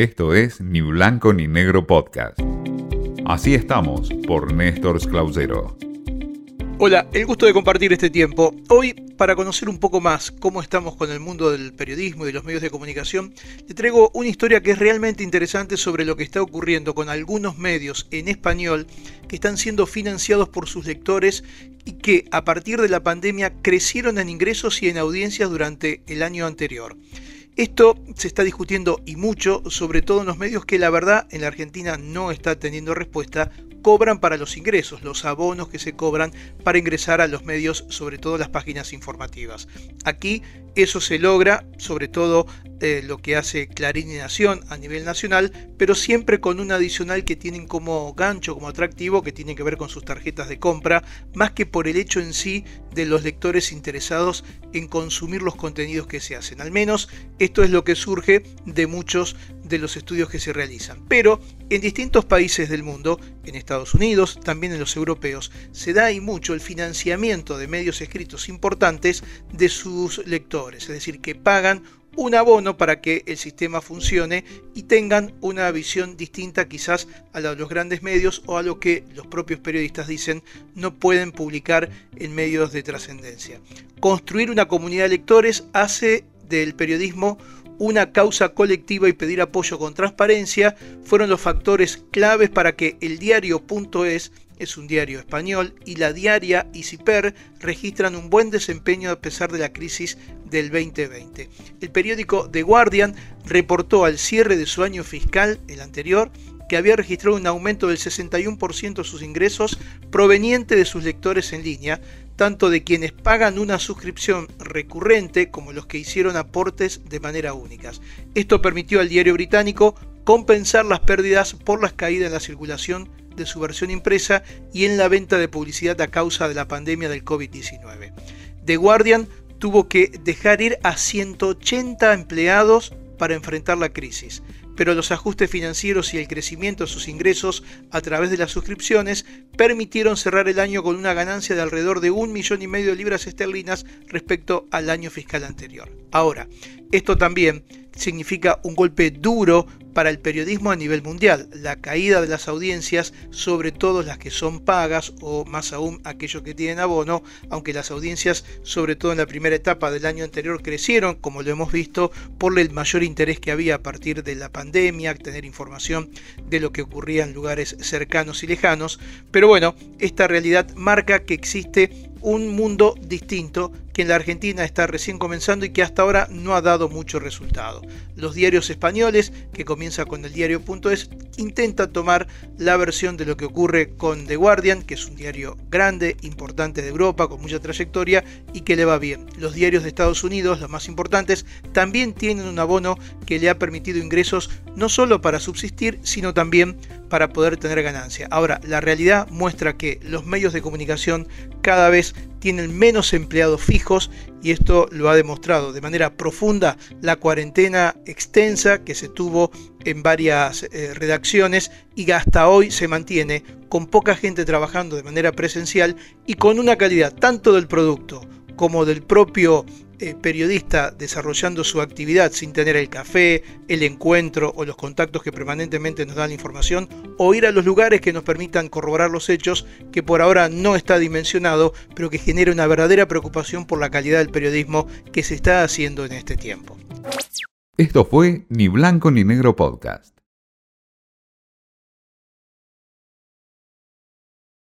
Esto es Ni Blanco ni Negro Podcast. Así estamos por Néstor Clausero. Hola, el gusto de compartir este tiempo. Hoy, para conocer un poco más cómo estamos con el mundo del periodismo y de los medios de comunicación, te traigo una historia que es realmente interesante sobre lo que está ocurriendo con algunos medios en español que están siendo financiados por sus lectores y que a partir de la pandemia crecieron en ingresos y en audiencias durante el año anterior. Esto se está discutiendo y mucho, sobre todo en los medios que la verdad en la Argentina no está teniendo respuesta, cobran para los ingresos, los abonos que se cobran para ingresar a los medios, sobre todo las páginas informativas. Aquí eso se logra, sobre todo eh, lo que hace Clarín y Nación a nivel nacional, pero siempre con un adicional que tienen como gancho, como atractivo, que tiene que ver con sus tarjetas de compra, más que por el hecho en sí de los lectores interesados en consumir los contenidos que se hacen. Al menos esto es lo que surge de muchos de los estudios que se realizan. Pero en distintos países del mundo, en Estados Unidos, también en los europeos, se da y mucho el financiamiento de medios escritos importantes de sus lectores, es decir, que pagan un abono para que el sistema funcione y tengan una visión distinta quizás a la de los grandes medios o a lo que los propios periodistas dicen no pueden publicar en medios de trascendencia. Construir una comunidad de lectores hace del periodismo una causa colectiva y pedir apoyo con transparencia fueron los factores claves para que el diario.es es un diario español y la diaria y CIPER registran un buen desempeño a pesar de la crisis del 2020. El periódico The Guardian reportó al cierre de su año fiscal, el anterior, que había registrado un aumento del 61% de sus ingresos proveniente de sus lectores en línea, tanto de quienes pagan una suscripción recurrente como los que hicieron aportes de manera única. Esto permitió al diario británico compensar las pérdidas por las caídas en la circulación de su versión impresa y en la venta de publicidad a causa de la pandemia del COVID-19. The Guardian tuvo que dejar ir a 180 empleados para enfrentar la crisis, pero los ajustes financieros y el crecimiento de sus ingresos a través de las suscripciones permitieron cerrar el año con una ganancia de alrededor de un millón y medio de libras esterlinas respecto al año fiscal anterior. Ahora, esto también significa un golpe duro para el periodismo a nivel mundial. La caída de las audiencias, sobre todo las que son pagas o más aún aquellos que tienen abono, aunque las audiencias, sobre todo en la primera etapa del año anterior, crecieron, como lo hemos visto, por el mayor interés que había a partir de la pandemia, tener información de lo que ocurría en lugares cercanos y lejanos. Pero bueno, esta realidad marca que existe un mundo distinto que en la Argentina está recién comenzando y que hasta ahora no ha dado mucho resultado. Los diarios españoles, que comienza con el diario.es, intenta tomar la versión de lo que ocurre con The Guardian, que es un diario grande, importante de Europa, con mucha trayectoria y que le va bien. Los diarios de Estados Unidos, los más importantes, también tienen un abono que le ha permitido ingresos no solo para subsistir, sino también para poder tener ganancia. Ahora, la realidad muestra que los medios de comunicación cada vez tienen menos empleados fijos y esto lo ha demostrado de manera profunda la cuarentena extensa que se tuvo en varias eh, redacciones y hasta hoy se mantiene con poca gente trabajando de manera presencial y con una calidad tanto del producto como del propio eh, periodista desarrollando su actividad sin tener el café, el encuentro o los contactos que permanentemente nos dan la información, o ir a los lugares que nos permitan corroborar los hechos que por ahora no está dimensionado, pero que genera una verdadera preocupación por la calidad del periodismo que se está haciendo en este tiempo. Esto fue Ni Blanco ni Negro Podcast.